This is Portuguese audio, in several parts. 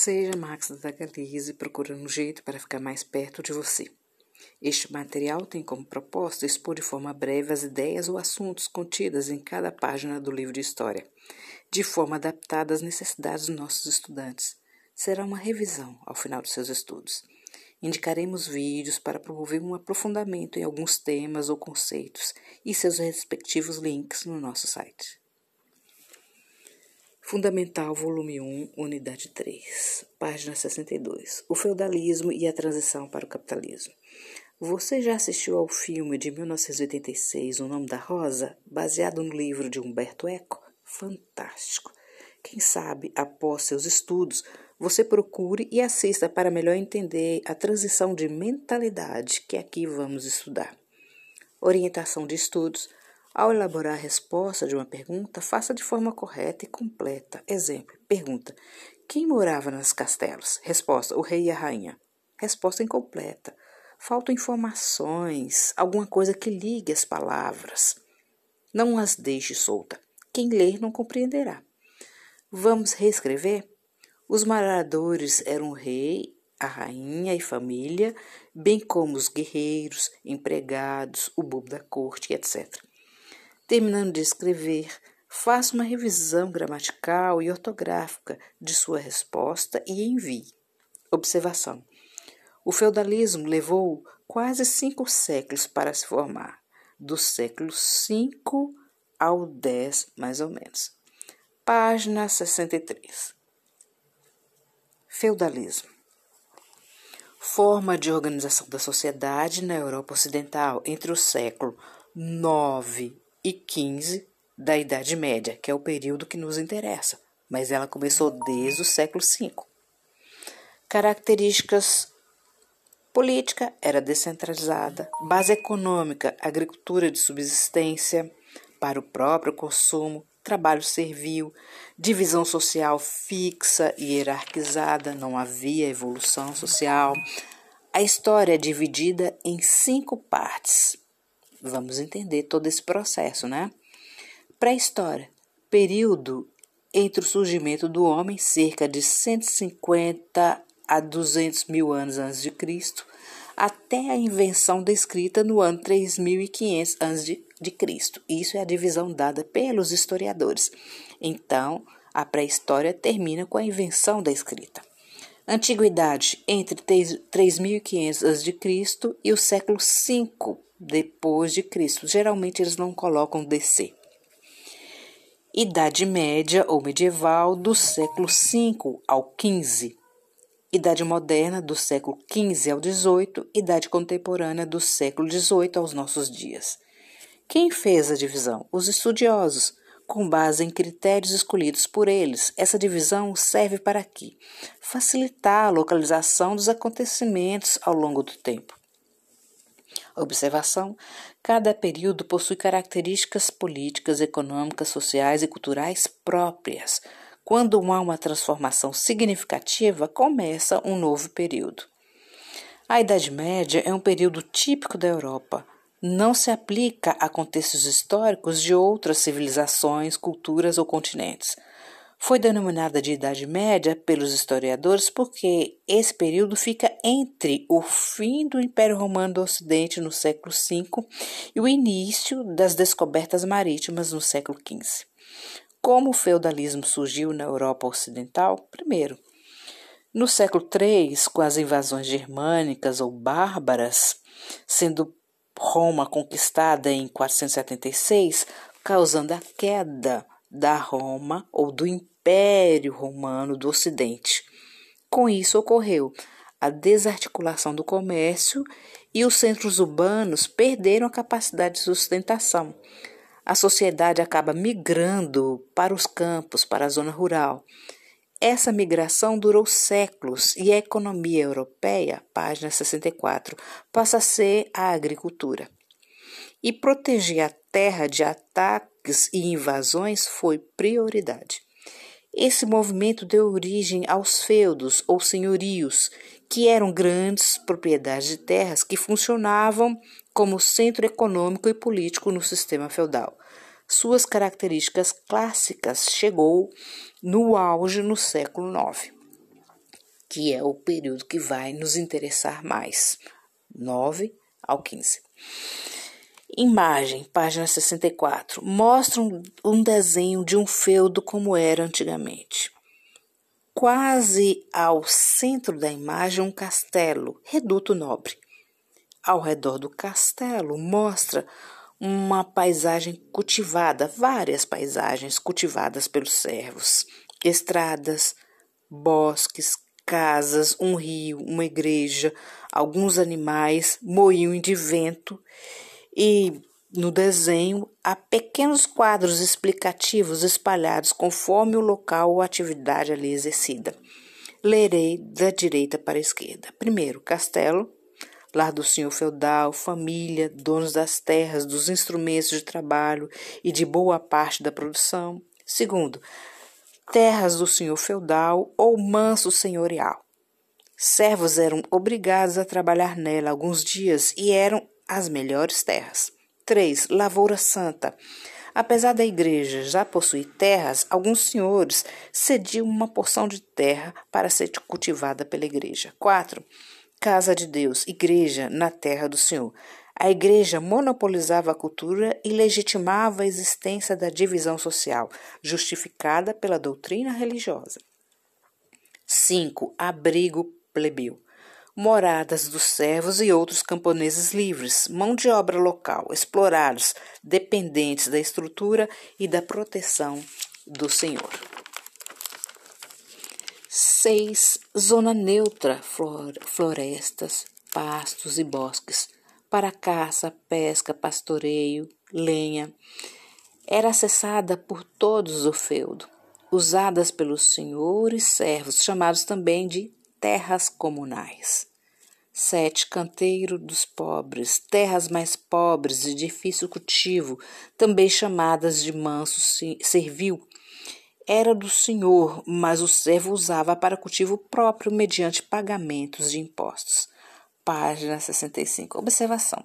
Seja Max da Galize procurando um jeito para ficar mais perto de você. Este material tem como propósito expor de forma breve as ideias ou assuntos contidas em cada página do livro de história, de forma adaptada às necessidades dos nossos estudantes. Será uma revisão ao final de seus estudos. Indicaremos vídeos para promover um aprofundamento em alguns temas ou conceitos e seus respectivos links no nosso site. Fundamental, volume 1, unidade 3, página 62. O feudalismo e a transição para o capitalismo. Você já assistiu ao filme de 1986, O Nome da Rosa, baseado no livro de Humberto Eco? Fantástico! Quem sabe, após seus estudos, você procure e assista para melhor entender a transição de mentalidade que aqui vamos estudar. Orientação de estudos ao elaborar a resposta de uma pergunta, faça de forma correta e completa. Exemplo: pergunta: Quem morava nos castelos? Resposta: O rei e a rainha. Resposta incompleta. Faltam informações, alguma coisa que ligue as palavras. Não as deixe solta. Quem ler não compreenderá. Vamos reescrever? Os moradores eram o rei, a rainha e família, bem como os guerreiros, empregados, o bobo da corte, etc. Terminando de escrever, faça uma revisão gramatical e ortográfica de sua resposta e envie. Observação: O feudalismo levou quase cinco séculos para se formar, do século V ao X, mais ou menos. Página 63. Feudalismo. Forma de organização da sociedade na Europa Ocidental entre o século IX e 15 da Idade Média, que é o período que nos interessa, mas ela começou desde o século V. Características. Política era descentralizada, base econômica, agricultura de subsistência para o próprio consumo, trabalho servil, divisão social fixa e hierarquizada, não havia evolução social. A história é dividida em cinco partes: Vamos entender todo esse processo, né? Pré-história, período entre o surgimento do homem, cerca de 150 a 200 mil anos antes de Cristo, até a invenção da escrita no ano 3500 antes de, de Cristo. Isso é a divisão dada pelos historiadores. Então, a pré-história termina com a invenção da escrita. Antiguidade entre 3500 a.C. e o século V depois de Cristo. Geralmente eles não colocam DC. Idade Média ou medieval do século V ao XV. Idade moderna do século XV ao XVIII, idade contemporânea do século XVIII aos nossos dias. Quem fez a divisão? Os estudiosos, com base em critérios escolhidos por eles. Essa divisão serve para aqui facilitar a localização dos acontecimentos ao longo do tempo. Observação: cada período possui características políticas, econômicas, sociais e culturais próprias. Quando há uma transformação significativa, começa um novo período. A Idade Média é um período típico da Europa. Não se aplica a contextos históricos de outras civilizações, culturas ou continentes. Foi denominada de Idade Média pelos historiadores porque esse período fica entre o fim do Império Romano do Ocidente no século V e o início das descobertas marítimas no século XV. Como o feudalismo surgiu na Europa Ocidental? Primeiro, no século III, com as invasões germânicas ou bárbaras, sendo Roma conquistada em 476, causando a queda da Roma ou do Império Romano do Ocidente. Com isso ocorreu a desarticulação do comércio e os centros urbanos perderam a capacidade de sustentação. A sociedade acaba migrando para os campos, para a zona rural. Essa migração durou séculos e a economia europeia, página 64, passa a ser a agricultura. E proteger a terra de ataques e invasões foi prioridade. Esse movimento deu origem aos feudos ou senhorios, que eram grandes propriedades de terras que funcionavam como centro econômico e político no sistema feudal. Suas características clássicas chegou no auge no século IX. que é o período que vai nos interessar mais, 9 ao 15. Imagem, página 64, mostra um, um desenho de um feudo como era antigamente. Quase ao centro da imagem, um castelo, reduto nobre. Ao redor do castelo, mostra uma paisagem cultivada, várias paisagens cultivadas pelos servos, estradas, bosques, casas, um rio, uma igreja, alguns animais, moinho de vento e no desenho há pequenos quadros explicativos espalhados conforme o local ou atividade ali exercida. Lerei da direita para a esquerda. Primeiro, castelo, lar do senhor feudal, família, donos das terras, dos instrumentos de trabalho e de boa parte da produção. Segundo, terras do senhor feudal ou manso senhorial. Servos eram obrigados a trabalhar nela alguns dias e eram as melhores terras. 3. Lavoura Santa. Apesar da igreja já possuir terras, alguns senhores cediam uma porção de terra para ser cultivada pela igreja. 4. Casa de Deus, igreja na terra do Senhor. A igreja monopolizava a cultura e legitimava a existência da divisão social, justificada pela doutrina religiosa. 5. Abrigo plebeu moradas dos servos e outros camponeses livres, mão de obra local, explorados, dependentes da estrutura e da proteção do Senhor. 6. Zona neutra, florestas, pastos e bosques, para caça, pesca, pastoreio, lenha. Era acessada por todos o feudo, usadas pelos senhores servos, chamados também de terras comunais. Sete, canteiro dos pobres, terras mais pobres de difícil cultivo, também chamadas de manso servil. Era do senhor, mas o servo usava para cultivo próprio mediante pagamentos de impostos. Página 65. Observação.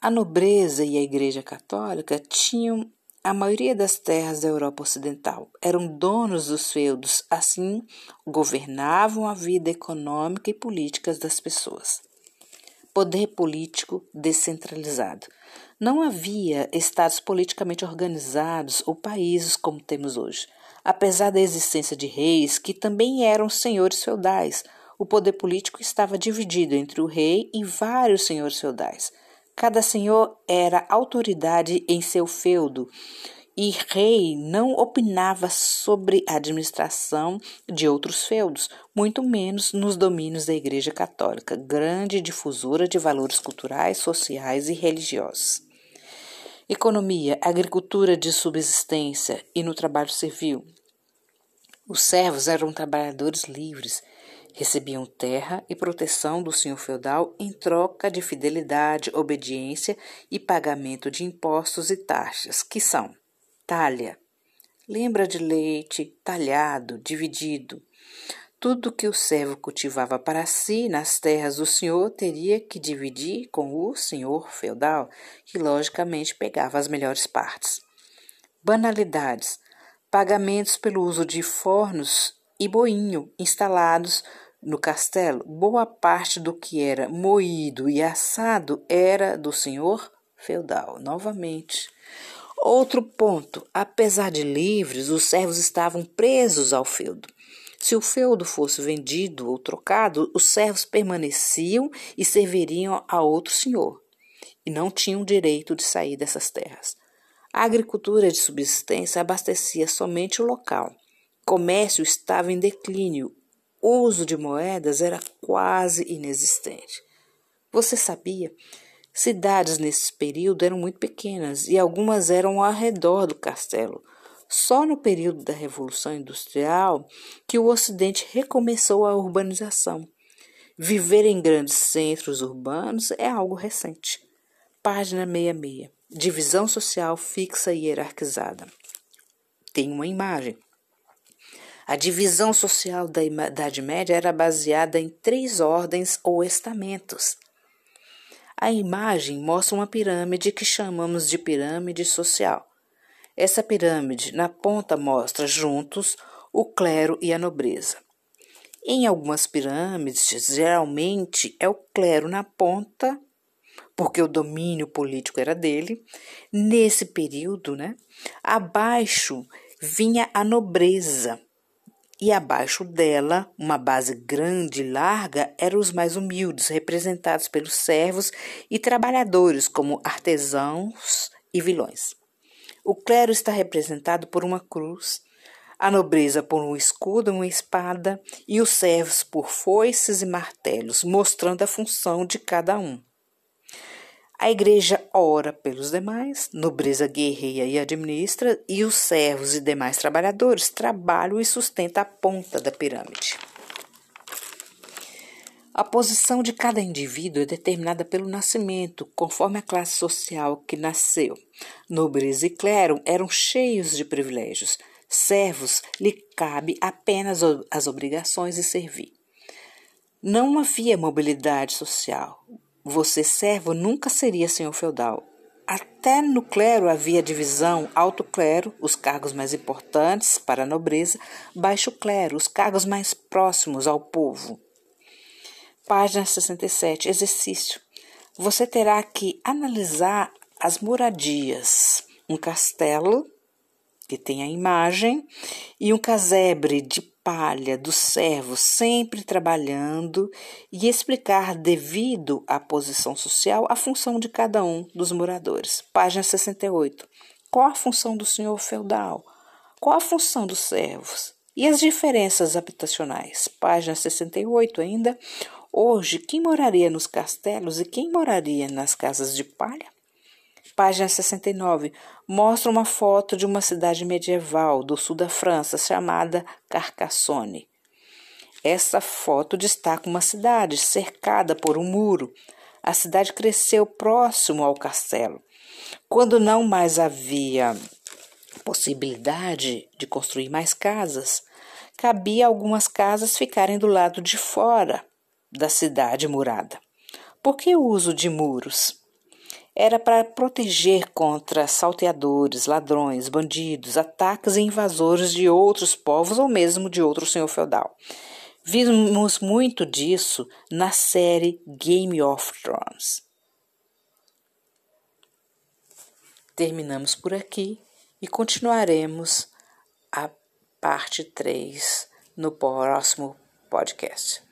A nobreza e a Igreja Católica tinham a maioria das terras da Europa Ocidental eram donos dos feudos, assim governavam a vida econômica e política das pessoas. Poder político descentralizado. Não havia estados politicamente organizados ou países como temos hoje. Apesar da existência de reis, que também eram senhores feudais, o poder político estava dividido entre o rei e vários senhores feudais. Cada senhor era autoridade em seu feudo e rei não opinava sobre a administração de outros feudos, muito menos nos domínios da Igreja Católica, grande difusora de valores culturais, sociais e religiosos. Economia, agricultura de subsistência e no trabalho civil. Os servos eram trabalhadores livres Recebiam terra e proteção do senhor feudal em troca de fidelidade, obediência e pagamento de impostos e taxas, que são talha, lembra de leite, talhado, dividido. Tudo que o servo cultivava para si nas terras do senhor teria que dividir com o senhor feudal, que logicamente pegava as melhores partes. Banalidades: pagamentos pelo uso de fornos e boinho instalados no castelo, boa parte do que era moído e assado era do senhor feudal. Novamente. Outro ponto: apesar de livres, os servos estavam presos ao feudo. Se o feudo fosse vendido ou trocado, os servos permaneciam e serviriam a outro senhor, e não tinham direito de sair dessas terras. A agricultura de subsistência abastecia somente o local. Comércio estava em declínio uso de moedas era quase inexistente. Você sabia? Cidades nesse período eram muito pequenas e algumas eram ao redor do castelo. Só no período da Revolução Industrial que o Ocidente recomeçou a urbanização. Viver em grandes centros urbanos é algo recente. Página 66. Divisão social fixa e hierarquizada. Tem uma imagem. A divisão social da Idade Média era baseada em três ordens ou estamentos. A imagem mostra uma pirâmide que chamamos de pirâmide social. Essa pirâmide, na ponta, mostra juntos o clero e a nobreza. Em algumas pirâmides, geralmente é o clero na ponta, porque o domínio político era dele. Nesse período, né, abaixo vinha a nobreza, e abaixo dela, uma base grande e larga, eram os mais humildes, representados pelos servos e trabalhadores, como artesãos e vilões. O clero está representado por uma cruz, a nobreza por um escudo e uma espada, e os servos por foices e martelos, mostrando a função de cada um. A igreja ora pelos demais, nobreza guerreia e administra, e os servos e demais trabalhadores trabalham e sustentam a ponta da pirâmide. A posição de cada indivíduo é determinada pelo nascimento, conforme a classe social que nasceu. Nobreza e clero eram cheios de privilégios. Servos lhe cabe apenas as obrigações de servir. Não havia mobilidade social. Você, servo, nunca seria senhor feudal. Até no clero havia divisão: alto clero, os cargos mais importantes para a nobreza, baixo clero, os cargos mais próximos ao povo. Página 67. Exercício. Você terá que analisar as moradias. Um castelo, que tem a imagem, e um casebre de palha dos servos sempre trabalhando e explicar, devido à posição social, a função de cada um dos moradores. Página 68. Qual a função do senhor feudal? Qual a função dos servos? E as diferenças habitacionais? Página 68 ainda. Hoje, quem moraria nos castelos e quem moraria nas casas de palha? Página 69 mostra uma foto de uma cidade medieval do sul da França chamada Carcassonne. Essa foto destaca uma cidade cercada por um muro. A cidade cresceu próximo ao castelo. Quando não mais havia possibilidade de construir mais casas, cabia algumas casas ficarem do lado de fora da cidade murada. Por que o uso de muros? Era para proteger contra salteadores, ladrões, bandidos, ataques e invasores de outros povos ou mesmo de outro senhor feudal. Vimos muito disso na série Game of Thrones. Terminamos por aqui e continuaremos a parte 3 no próximo podcast.